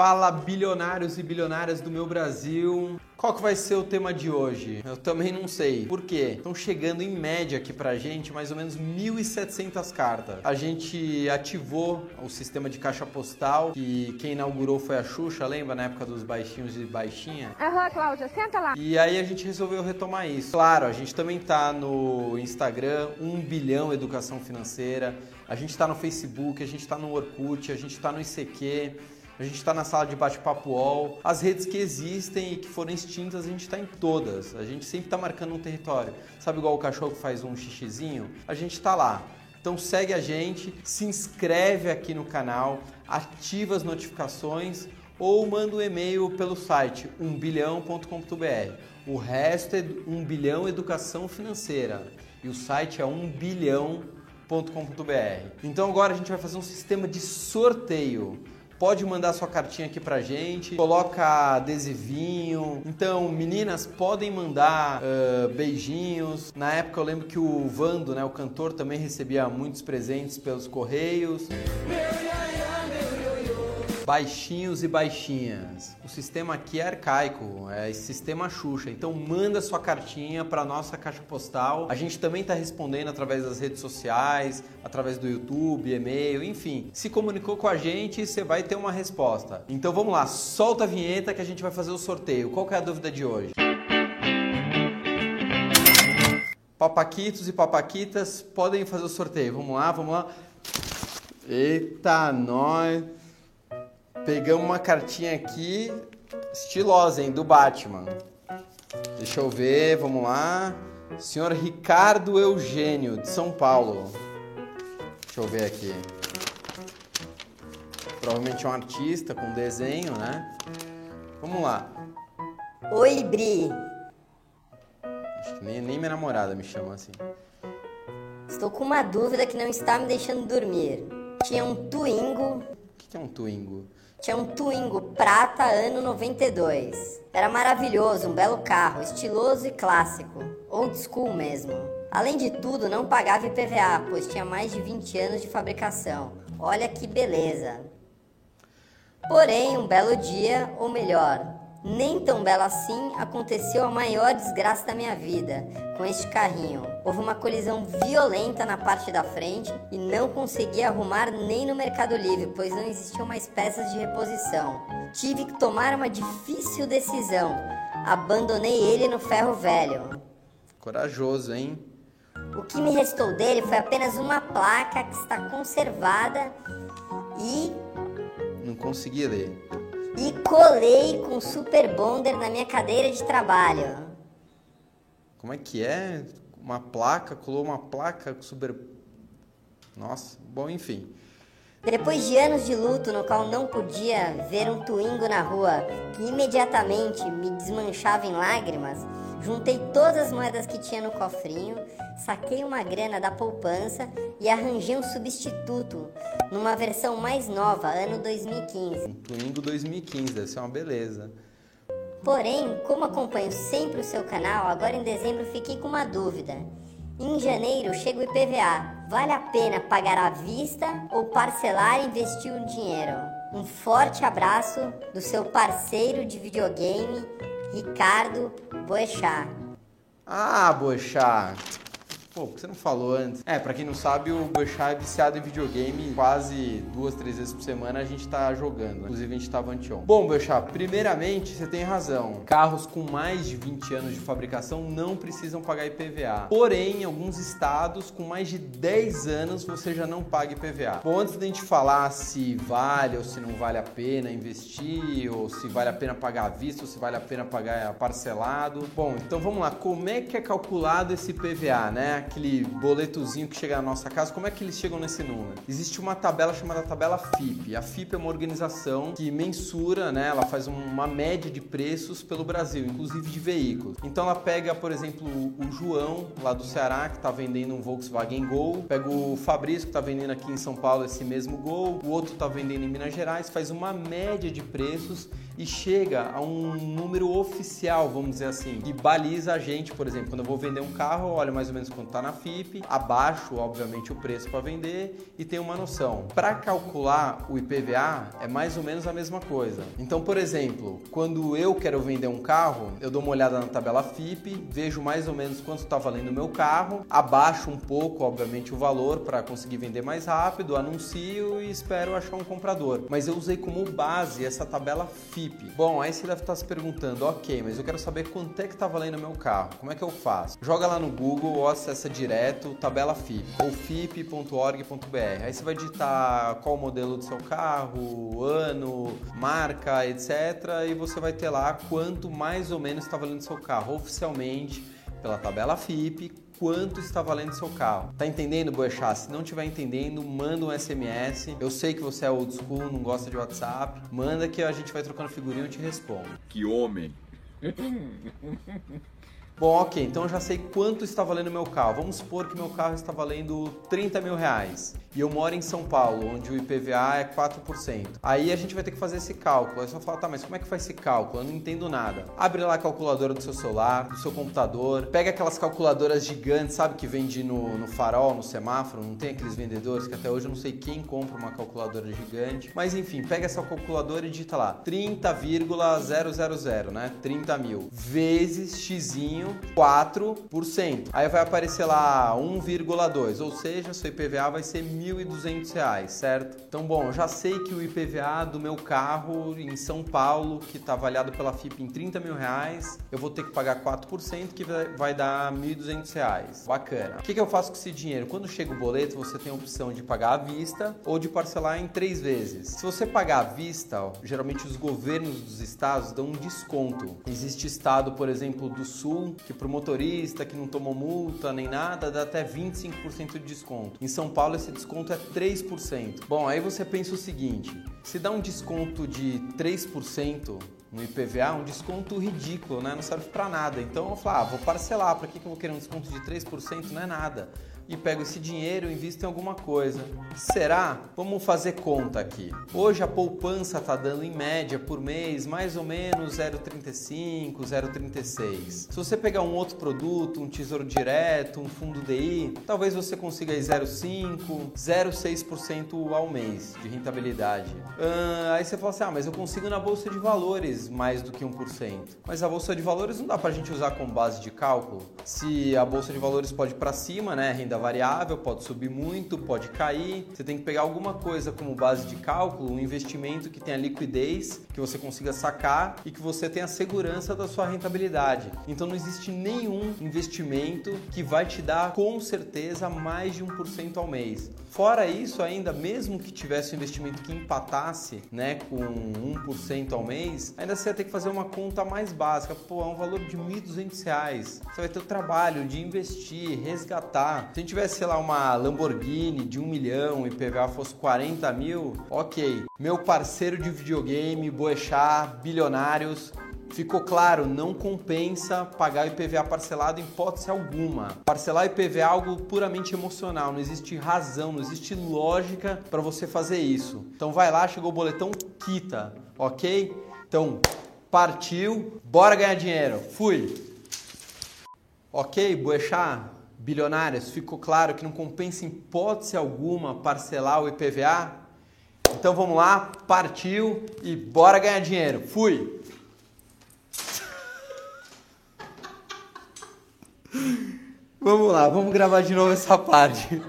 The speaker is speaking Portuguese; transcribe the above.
Fala bilionários e bilionárias do meu Brasil. Qual que vai ser o tema de hoje? Eu também não sei. Por quê? Estão chegando em média aqui pra gente mais ou menos 1.700 cartas. A gente ativou o sistema de caixa postal, que quem inaugurou foi a Xuxa, lembra? Na época dos baixinhos e baixinha. Aham, Cláudia, senta lá. E aí a gente resolveu retomar isso. Claro, a gente também tá no Instagram, 1 bilhão educação financeira. A gente tá no Facebook, a gente tá no Orkut, a gente tá no ICQ a gente está na sala de bate-papo UOL. As redes que existem e que foram extintas, a gente está em todas. A gente sempre está marcando um território. Sabe igual o cachorro que faz um xixizinho? A gente está lá. Então segue a gente, se inscreve aqui no canal, ativa as notificações ou manda um e-mail pelo site umbilhão.com.br. O resto é 1 bilhão educação financeira e o site é 1 bilhão.com.br. Então agora a gente vai fazer um sistema de sorteio pode mandar sua cartinha aqui pra gente, coloca adesivinho. Então, meninas, podem mandar uh, beijinhos. Na época eu lembro que o Vando, né, o cantor, também recebia muitos presentes pelos correios. Meu baixinhos e baixinhas. O sistema aqui é arcaico, é sistema Xuxa. Então manda sua cartinha para nossa caixa postal. A gente também está respondendo através das redes sociais, através do YouTube, e-mail, enfim. Se comunicou com a gente, você vai ter uma resposta. Então vamos lá, solta a vinheta que a gente vai fazer o sorteio. Qual é a dúvida de hoje? Papaquitos e papaquitas podem fazer o sorteio. Vamos lá, vamos lá. Eita, nós. Pegamos uma cartinha aqui, estilosa, hein, do Batman. Deixa eu ver, vamos lá. Senhor Ricardo Eugênio, de São Paulo. Deixa eu ver aqui. Provavelmente é um artista com desenho, né? Vamos lá. Oi, Bri. Acho que nem, nem minha namorada me chama assim. Estou com uma dúvida que não está me deixando dormir. Tinha um Twingo. Que é um Twingo? Tinha um Twingo prata ano 92. Era maravilhoso, um belo carro, estiloso e clássico. Old school mesmo. Além de tudo, não pagava IPVA, pois tinha mais de 20 anos de fabricação. Olha que beleza. Porém, um belo dia, ou melhor, nem tão bela assim, aconteceu a maior desgraça da minha vida com este carrinho. Houve uma colisão violenta na parte da frente e não consegui arrumar nem no Mercado Livre, pois não existiam mais peças de reposição. Tive que tomar uma difícil decisão. Abandonei ele no ferro velho. Corajoso, hein? O que me restou dele foi apenas uma placa que está conservada e. Não consegui ler e colei com Super Bonder na minha cadeira de trabalho. Como é que é? Uma placa, colou uma placa Super. Nossa, bom, enfim. Depois de anos de luto no qual não podia ver um Twingo na rua que imediatamente me desmanchava em lágrimas, Juntei todas as moedas que tinha no cofrinho, saquei uma grana da poupança e arranjei um substituto numa versão mais nova, ano 2015. Um Twingo 2015, deve ser uma beleza. Porém, como acompanho sempre o seu canal, agora em dezembro fiquei com uma dúvida. Em janeiro chega o IPVA. Vale a pena pagar à vista ou parcelar e investir o dinheiro? Um forte abraço do seu parceiro de videogame, Ricardo Boechat. Ah, Boechat. Pô, por que você não falou antes? É, pra quem não sabe, o Boechat é viciado em videogame. Quase duas, três vezes por semana a gente tá jogando. Inclusive, a gente tava anteon. Bom, Boechat, primeiramente, você tem razão. Carros com mais de 20 anos de fabricação não precisam pagar IPVA. Porém, em alguns estados, com mais de 10 anos, você já não paga IPVA. Bom, antes da gente falar se vale ou se não vale a pena investir, ou se vale a pena pagar à vista, ou se vale a pena pagar parcelado. Bom, então vamos lá. Como é que é calculado esse IPVA, né? Aquele boletozinho que chega na nossa casa, como é que eles chegam nesse número? Existe uma tabela chamada tabela FIP. A FIP é uma organização que mensura, né? Ela faz uma média de preços pelo Brasil, inclusive de veículos. Então ela pega, por exemplo, o João, lá do Ceará, que está vendendo um Volkswagen Gol, pega o Fabrício, que está vendendo aqui em São Paulo esse mesmo Gol, o outro está vendendo em Minas Gerais, faz uma média de preços e chega a um número oficial, vamos dizer assim, que baliza a gente, por exemplo, quando eu vou vender um carro, olha mais ou menos quanto está na FIP, abaixo, obviamente, o preço para vender e tenho uma noção. Para calcular o IPVA é mais ou menos a mesma coisa. Então, por exemplo, quando eu quero vender um carro, eu dou uma olhada na tabela FIP, vejo mais ou menos quanto está valendo o meu carro, abaixo um pouco, obviamente, o valor para conseguir vender mais rápido, anuncio e espero achar um comprador. Mas eu usei como base essa tabela FIP. Bom, aí você deve estar se perguntando, ok, mas eu quero saber quanto é que está valendo meu carro. Como é que eu faço? Joga lá no Google ou acessa direto tabela FIP ou fip.org.br. Aí você vai digitar qual o modelo do seu carro, ano, marca, etc. E você vai ter lá quanto mais ou menos está valendo seu carro oficialmente pela tabela FIP quanto está valendo seu carro. Tá entendendo, Boechat? Se não estiver entendendo, manda um SMS. Eu sei que você é old school, não gosta de WhatsApp. Manda que a gente vai trocando figurinha e eu te respondo. Que homem! Bom, ok, então eu já sei quanto está valendo o meu carro. Vamos supor que meu carro está valendo 30 mil reais e eu moro em São Paulo, onde o IPVA é 4%. Aí a gente vai ter que fazer esse cálculo. Aí você vai falar, tá, mas como é que faz esse cálculo? Eu não entendo nada. Abre lá a calculadora do seu celular, do seu computador, pega aquelas calculadoras gigantes, sabe, que vende no, no farol, no semáforo, não tem aqueles vendedores que até hoje eu não sei quem compra uma calculadora gigante. Mas enfim, pega essa calculadora e digita lá 30,000, né? 30 mil vezes xinho 4%. Aí vai aparecer lá 1,2, ou seja, seu IPVA vai ser 1.200 reais, certo? Então, bom, já sei que o IPVA do meu carro em São Paulo, que está avaliado pela FIP em 30 mil reais, eu vou ter que pagar 4%, que vai dar 1.200 reais. Bacana. O que, que eu faço com esse dinheiro? Quando chega o boleto, você tem a opção de pagar à vista ou de parcelar em três vezes. Se você pagar à vista, ó, geralmente os governos dos estados dão um desconto. Existe estado, por exemplo, do Sul, que para o motorista que não tomou multa nem nada, dá até 25% de desconto. Em São Paulo, esse desconto desconto é 3%. Bom, aí você pensa o seguinte: se dá um desconto de 3% no IPVA, um desconto ridículo, né? Não serve para nada. Então eu falo, ah, vou parcelar, para que eu vou querer um desconto de 3%? Não é nada e pego esse dinheiro e invisto em alguma coisa. Será? Vamos fazer conta aqui. Hoje a poupança está dando em média por mês mais ou menos 0,35, 0,36. Se você pegar um outro produto, um tesouro direto, um fundo DI, talvez você consiga 0,5, 0,6% ao mês de rentabilidade. Uh, aí você fala assim: ah, mas eu consigo na bolsa de valores mais do que 1%. Mas a bolsa de valores não dá para a gente usar como base de cálculo. Se a bolsa de valores pode para cima, né, renda variável, pode subir muito, pode cair. Você tem que pegar alguma coisa como base de cálculo, um investimento que tenha liquidez, que você consiga sacar e que você tenha segurança da sua rentabilidade. Então não existe nenhum investimento que vai te dar com certeza mais de 1% ao mês. Fora isso, ainda mesmo que tivesse um investimento que empatasse, né, com 1% ao mês, ainda você vai ter que fazer uma conta mais básica. Pô, é um valor de R$ 1.200. Você vai ter o trabalho de investir, resgatar. Se a gente tivesse, sei lá, uma Lamborghini de 1 milhão e PVA fosse 40 mil, ok. Meu parceiro de videogame, Boechat, bilionários, Ficou claro, não compensa pagar IPVA parcelado em hipótese alguma. Parcelar IPVA é algo puramente emocional, não existe razão, não existe lógica para você fazer isso. Então vai lá, chegou o boletão, quita, ok? Então partiu, bora ganhar dinheiro. Fui. Ok, Boechat, bilionários, ficou claro que não compensa em hipótese alguma parcelar o IPVA? Então vamos lá, partiu e bora ganhar dinheiro. Fui. Vamos lá, vamos gravar de novo essa parte.